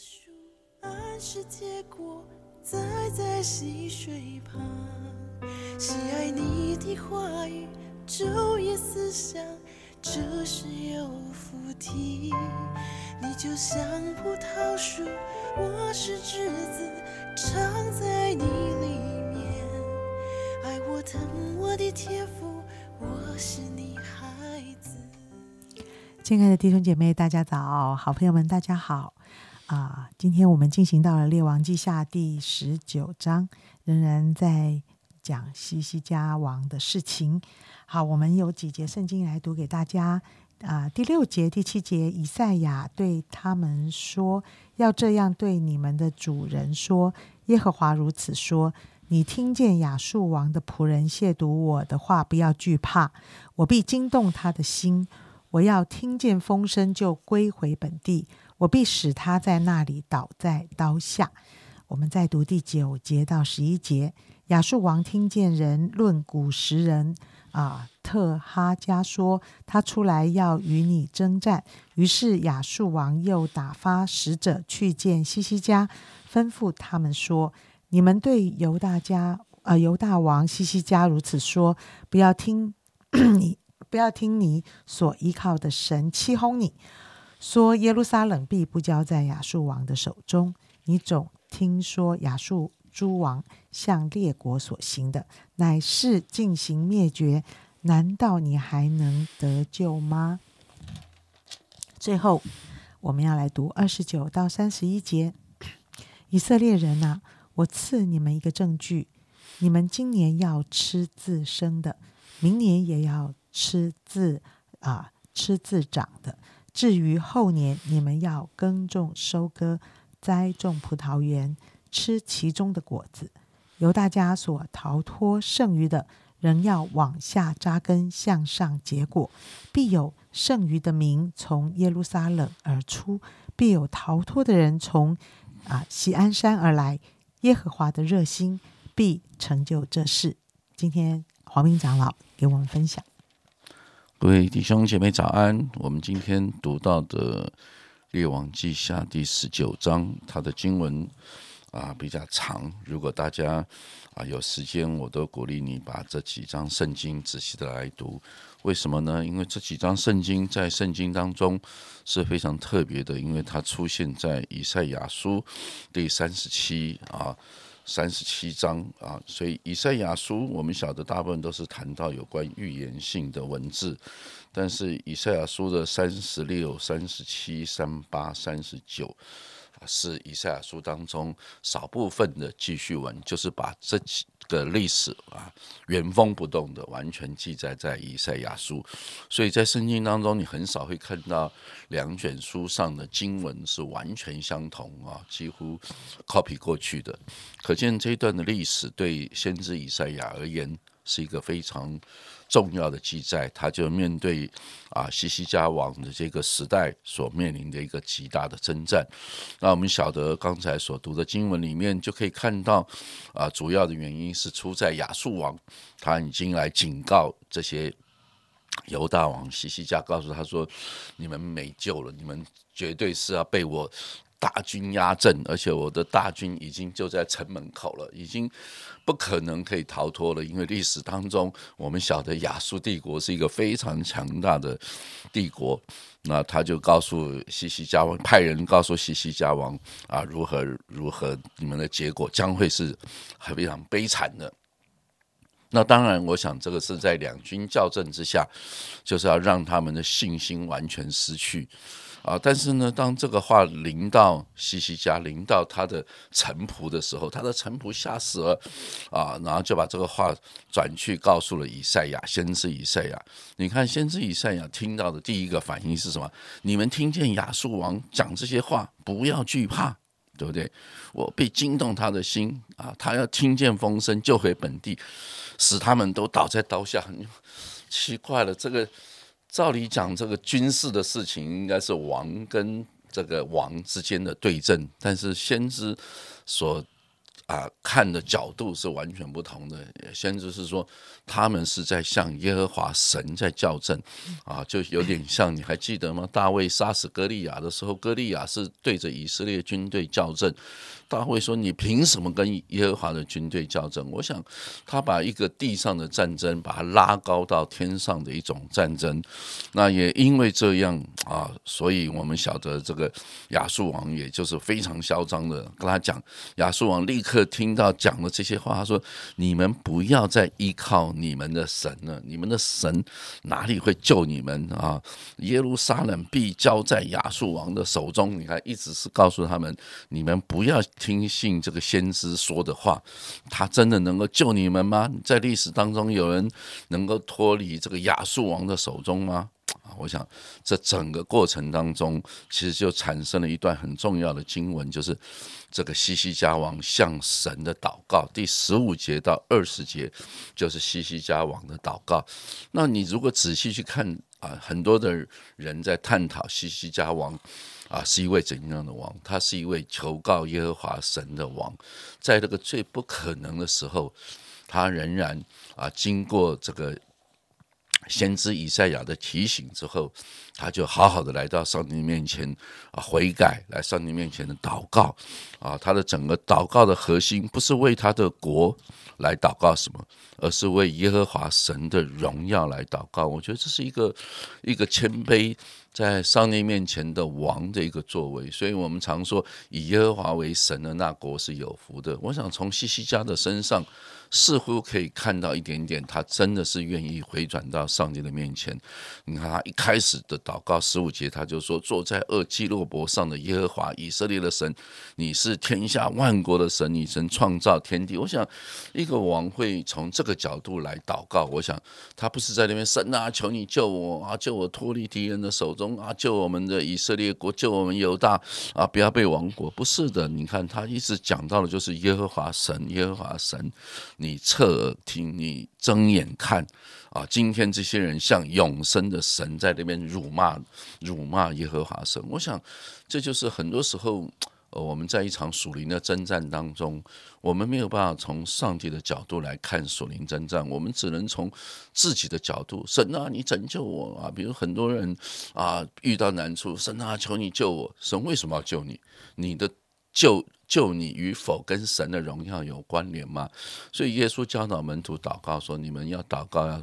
树安是结果，栽在溪水旁。喜爱你的话语，昼夜思想，这是有福体。你就像葡萄树，我是枝子，常在你里面。爱我疼我的天赋，我是你孩子。亲爱的弟兄姐妹，大家早！好朋友们，大家好！啊，今天我们进行到了《列王记下》第十九章，仍然在讲西西家王的事情。好，我们有几节圣经来读给大家。啊，第六节、第七节，以赛亚对他们说：“要这样对你们的主人说：耶和华如此说：你听见亚述王的仆人亵渎我的话，不要惧怕，我必惊动他的心。我要听见风声，就归回本地。我必使他在那里倒在刀下。”我们再读第九节到十一节，亚述王听见人论古时人。啊，特哈加说他出来要与你征战，于是亚述王又打发使者去见西西家，吩咐他们说：“你们对犹大家，呃，犹大王西西家如此说，不要听你，不要听你所依靠的神欺哄你，说耶路撒冷必不交在亚述王的手中。你总听说亚述。”诸王向列国所行的，乃是进行灭绝。难道你还能得救吗？最后，我们要来读二十九到三十一节。以色列人呐，我赐你们一个证据：你们今年要吃自生的，明年也要吃自啊吃自长的。至于后年，你们要耕种、收割、栽种葡萄园。吃其中的果子，由大家所逃脱剩余的，仍要往下扎根，向上结果。必有剩余的民从耶路撒冷而出，必有逃脱的人从啊锡安山而来。耶和华的热心必成就这事。今天黄明长老给我们分享。各位弟兄姐妹早安。我们今天读到的《列王记下》第十九章，它的经文。啊，比较长。如果大家啊有时间，我都鼓励你把这几章圣经仔细的来读。为什么呢？因为这几章圣经在圣经当中是非常特别的，因为它出现在以赛亚书第三十七啊三十七章啊。所以以赛亚书我们晓得大部分都是谈到有关预言性的文字，但是以赛亚书的三十六、三十七、三八、三十九。是以赛亚书当中少部分的记叙文，就是把这几的历史啊原封不动的完全记载在以赛亚书，所以在圣经当中，你很少会看到两卷书上的经文是完全相同啊，几乎 copy 过去的，可见这一段的历史对先知以赛亚而言是一个非常。重要的记载，他就面对啊西西家王的这个时代所面临的一个极大的征战。那我们晓得刚才所读的经文里面就可以看到，啊主要的原因是出在亚述王，他已经来警告这些犹大王西西家，告诉他说：你们没救了，你们绝对是要被我。大军压阵，而且我的大军已经就在城门口了，已经不可能可以逃脱了。因为历史当中，我们晓得亚述帝国是一个非常强大的帝国。那他就告诉西西家王，派人告诉西西家王啊，如何如何，你们的结果将会是很非常悲惨的。那当然，我想这个是在两军校正之下，就是要让他们的信心完全失去。啊！但是呢，当这个话临到西西家，临到他的臣仆的时候，他的臣仆吓死了啊！然后就把这个话转去告诉了以赛亚，先知以赛亚。你看，先知以赛亚听到的第一个反应是什么？你们听见亚述王讲这些话，不要惧怕，对不对？我被惊动他的心啊！他要听见风声，救回本地，使他们都倒在刀下。奇怪了，这个。照理讲，这个军事的事情应该是王跟这个王之间的对阵，但是先知所啊，看的角度是完全不同的。先知是说，他们是在向耶和华神在校正，啊，就有点像你还记得吗？大卫杀死歌利亚的时候，歌利亚是对着以色列军队校正。大卫说：“你凭什么跟耶和华的军队较真？”我想，他把一个地上的战争，把它拉高到天上的一种战争。那也因为这样啊，所以我们晓得这个亚述王，也就是非常嚣张的跟他讲。亚述王立刻听到讲了这些话，他说：“你们不要再依靠你们的神了，你们的神哪里会救你们啊？耶路撒冷必交在亚述王的手中。”你看，一直是告诉他们，你们不要。听信这个先知说的话，他真的能够救你们吗？在历史当中，有人能够脱离这个亚述王的手中吗？啊，我想这整个过程当中，其实就产生了一段很重要的经文，就是这个西西家王向神的祷告，第十五节到二十节，就是西西家王的祷告。那你如果仔细去看啊，很多的人在探讨西西家王。啊，是一位怎样的王？他是一位求告耶和华神的王，在这个最不可能的时候，他仍然啊，经过这个先知以赛亚的提醒之后，他就好好的来到上帝面前啊，悔改，来上帝面前的祷告啊。他的整个祷告的核心不是为他的国来祷告什么，而是为耶和华神的荣耀来祷告。我觉得这是一个一个谦卑。在上帝面前的王的一个作为，所以我们常说以耶和华为神的那国是有福的。我想从西西家的身上。似乎可以看到一点点，他真的是愿意回转到上帝的面前。你看他一开始的祷告十五节，他就说：“坐在二基洛伯上的耶和华以色列的神，你是天下万国的神，你曾创造天地。”我想，一个王会从这个角度来祷告。我想，他不是在那边神啊，求你救我啊，救我脱离敌人的手中啊，救我们的以色列国，救我们犹大啊，不要被亡国。不是的，你看他一直讲到的就是耶和华神，耶和华神。你侧耳听，你睁眼看，啊！今天这些人像永生的神在那边辱骂、辱骂耶和华神。我想，这就是很多时候，呃，我们在一场属灵的征战当中，我们没有办法从上帝的角度来看属灵征战，我们只能从自己的角度。神啊，你拯救我啊！比如很多人啊，遇到难处，神啊，求你救我。神为什么要救你？你的救。救你与否跟神的荣耀有关联吗？所以耶稣教导门徒祷告说：“你们要祷告要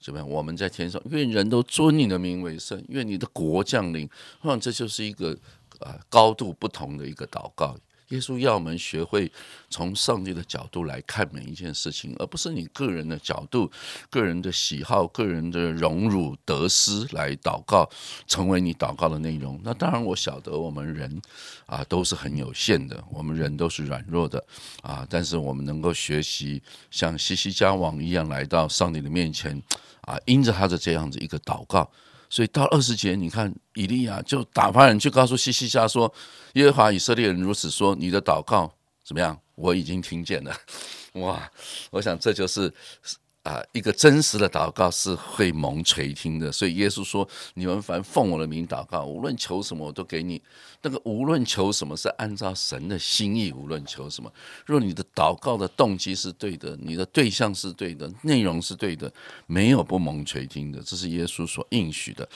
怎么样？我们在天上，愿人都尊你的名为圣，愿你的国降临。”我想这就是一个啊高度不同的一个祷告。耶稣要我们学会从上帝的角度来看每一件事情，而不是你个人的角度、个人的喜好、个人的荣辱得失来祷告，成为你祷告的内容。那当然，我晓得我们人啊都是很有限的，我们人都是软弱的啊，但是我们能够学习像西西家王一样来到上帝的面前啊，因着他的这样子一个祷告。所以到二十节，你看以利亚就打发人去告诉西西家说：“耶和华以色列人如此说，你的祷告怎么样？我已经听见了。”哇，我想这就是。啊，一个真实的祷告是会蒙垂听的，所以耶稣说：“你们凡奉我的名祷告，无论求什么，我都给你。那个无论求什么，是按照神的心意。无论求什么，若你的祷告的动机是对的，你的对象是对的，内容是对的，没有不蒙垂听的。这是耶稣所应许的。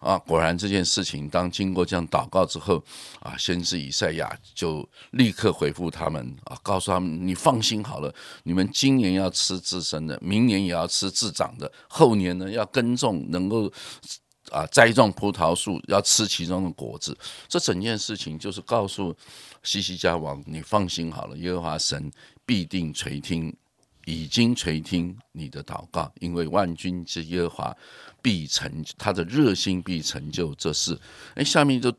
啊，果然这件事情，当经过这样祷告之后，啊，先知以赛亚就立刻回复他们，啊，告诉他们：你放心好了，你们今年要吃自身的，明年。也要吃自长的，后年呢要耕种，能够啊栽种葡萄树，要吃其中的果子。这整件事情就是告诉西西家王，你放心好了，耶和华神必定垂听，已经垂听你的祷告，因为万军之耶和华必成，他的热心必成就这事。哎，下面就。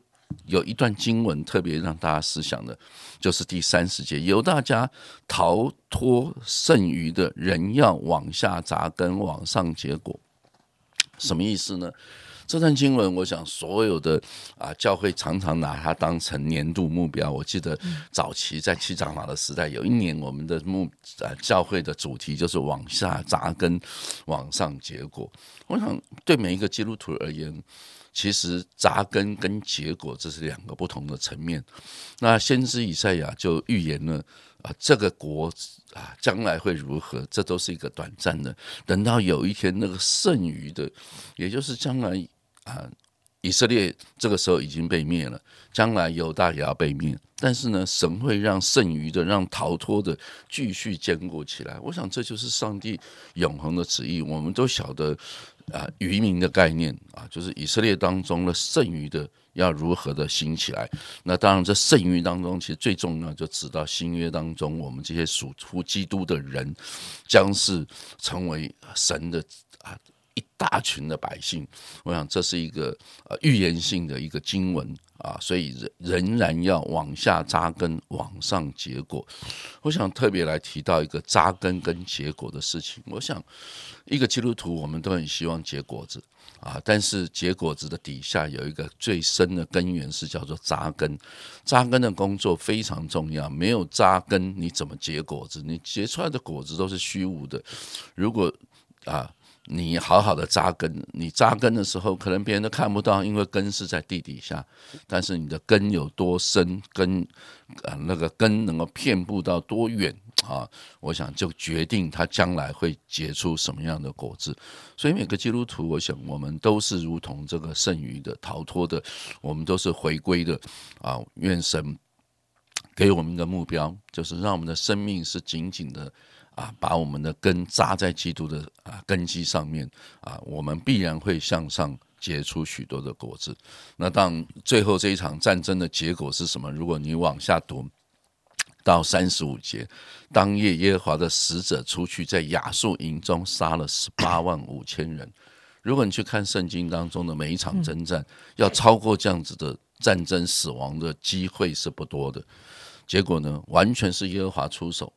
有一段经文特别让大家思想的，就是第三十节，由大家逃脱剩余的人要往下扎根，往上结果，什么意思呢？这段经文，我想所有的啊教会常常拿它当成年度目标。我记得早期在七长老的时代，有一年我们的目啊教会的主题就是往下扎根，往上结果。我想对每一个基督徒而言。其实扎根跟结果这是两个不同的层面。那先知以赛亚就预言了啊，这个国啊将来会如何？这都是一个短暂的。等到有一天那个剩余的，也就是将来啊。以色列这个时候已经被灭了，将来犹大也要被灭。但是呢，神会让剩余的、让逃脱的继续坚固起来。我想这就是上帝永恒的旨意。我们都晓得啊，渔民的概念啊，就是以色列当中的剩余的要如何的兴起来。那当然，这剩余当中，其实最重要就指到新约当中，我们这些属乎基督的人，将是成为神的啊。大群的百姓，我想这是一个呃预言性的一个经文啊，所以仍仍然要往下扎根，往上结果。我想特别来提到一个扎根跟结果的事情。我想一个基督徒，我们都很希望结果子啊，但是结果子的底下有一个最深的根源是叫做扎根。扎根的工作非常重要，没有扎根，你怎么结果子？你结出来的果子都是虚无的。如果啊。你好好的扎根，你扎根的时候，可能别人都看不到，因为根是在地底下。但是你的根有多深，根啊那个根能够遍布到多远啊？我想就决定它将来会结出什么样的果子。所以每个基督徒，我想我们都是如同这个剩余的、逃脱的，我们都是回归的啊！愿神给我们的目标，就是让我们的生命是紧紧的。啊，把我们的根扎在基督的啊根基上面啊，我们必然会向上结出许多的果子。那当最后这一场战争的结果是什么？如果你往下读到三十五节，当夜耶和华的使者出去，在亚述营中杀了十八万五千人。如果你去看圣经当中的每一场征战，要超过这样子的战争死亡的机会是不多的。结果呢，完全是耶和华出手。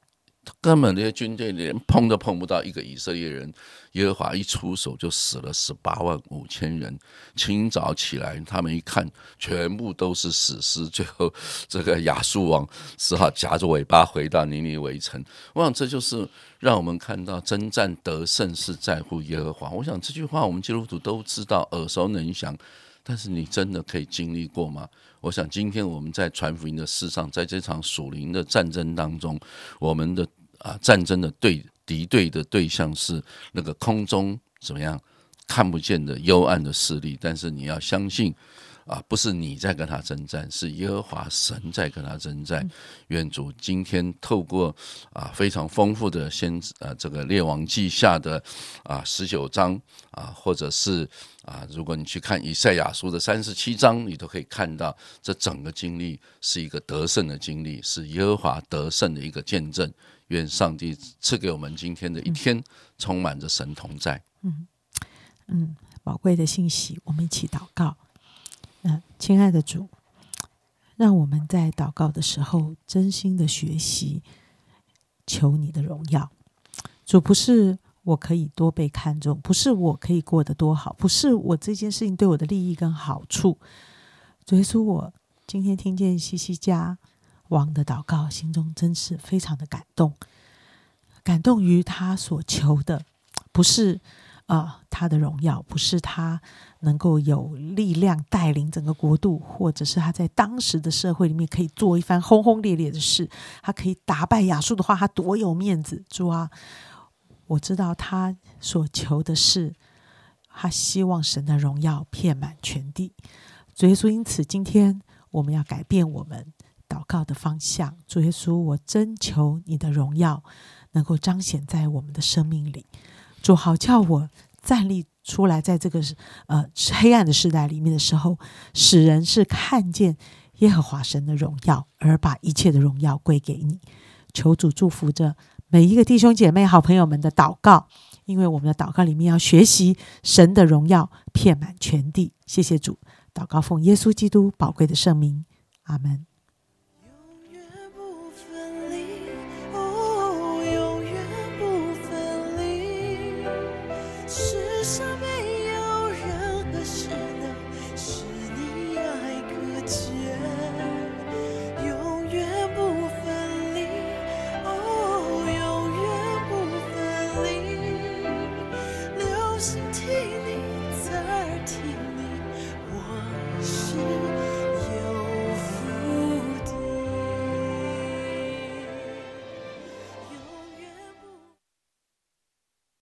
根本这些军队连碰都碰不到一个以色列人，耶和华一出手就死了十八万五千人。清早起来，他们一看，全部都是死尸。最后，这个亚述王只好夹着尾巴回到尼尼微城。我想，这就是让我们看到征战得胜是在乎耶和华。我想这句话，我们基督徒都知道，耳熟能详。但是你真的可以经历过吗？我想今天我们在传福音的事上，在这场属灵的战争当中，我们的啊战争的对敌对的对象是那个空中怎么样看不见的幽暗的势力，但是你要相信。啊，不是你在跟他征战，是耶和华神在跟他征战。愿主今天透过啊非常丰富的先呃这个列王记下的啊十九章啊，或者是啊如果你去看以赛亚书的三十七章，你都可以看到这整个经历是一个得胜的经历，是耶和华得胜的一个见证。愿上帝赐给我们今天的一天充满着神同在。嗯嗯，宝贵的信息，我们一起祷告。嗯，亲爱的主，让我们在祷告的时候真心的学习，求你的荣耀。主不是我可以多被看重，不是我可以过得多好，不是我这件事情对我的利益跟好处。主耶稣，我今天听见西西家王的祷告，心中真是非常的感动，感动于他所求的，不是。啊，他的荣耀不是他能够有力量带领整个国度，或者是他在当时的社会里面可以做一番轰轰烈烈的事，他可以打败亚述的话，他多有面子。主啊，我知道他所求的是，他希望神的荣耀遍满全地。主耶稣，因此今天我们要改变我们祷告的方向。主耶稣，我真求你的荣耀能够彰显在我们的生命里。主好叫我站立出来，在这个呃黑暗的时代里面的时候，使人是看见耶和华神的荣耀，而把一切的荣耀归给你。求主祝福着每一个弟兄姐妹、好朋友们的祷告，因为我们的祷告里面要学习神的荣耀遍满全地。谢谢主，祷告奉耶稣基督宝贵的圣名，阿门。